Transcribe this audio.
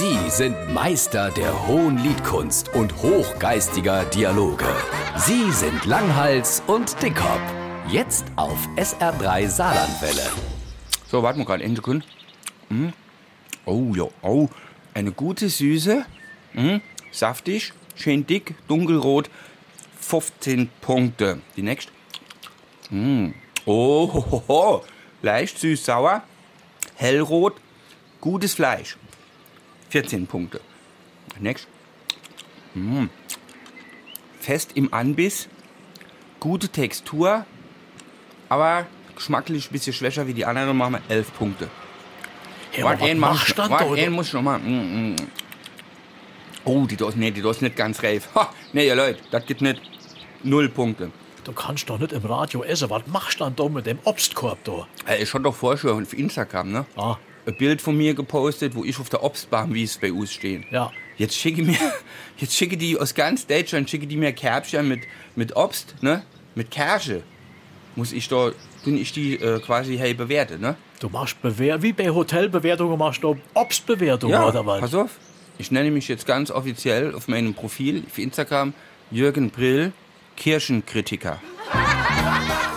Sie sind Meister der hohen Liedkunst und hochgeistiger Dialoge. Sie sind Langhals und Dickhop. Jetzt auf SR3 Saarlandwelle. So, warten wir gerade eine Sekunde. Mm. Oh ja, oh, eine gute Süße. Mm. Saftig, schön dick, dunkelrot. 15 Punkte. Die nächste. Mm. Oh, ho, ho, ho. leicht süß sauer, hellrot, gutes Fleisch. 14 Punkte. Next. Mm. Fest im Anbiss, gute Textur, aber geschmacklich ein bisschen schwächer wie die anderen. Machen wir 11 Punkte. Ja, Warte, was mach machst du warte, da, einen muss ich noch mal. Mm, mm. Oh, die Dose, nee, die Dose nicht ganz reif. Ha, nee, ihr Leute, das gibt nicht null Punkte. Du kannst doch nicht im Radio essen. Was machst du dann da mit dem Obstkorb da? Äh, Ich hatte doch vorher schon auf Instagram, ne? Ah, Ein Bild von mir gepostet, wo ich auf der Obstbahn, wie es bei uns stehen. ja. Jetzt schicke mir, jetzt schicke die aus ganz Deutschland, schicke die mir Kärbchen mit, mit Obst, ne? Mit Kirsche. Muss ich da, bin ich die äh, quasi hey bewerte, ne? Du machst Bewer wie bei Hotelbewertungen machst du Obstbewertungen oder was? pass auf. Ich nenne mich jetzt ganz offiziell auf meinem Profil auf Instagram Jürgen Brill, Kirchenkritiker.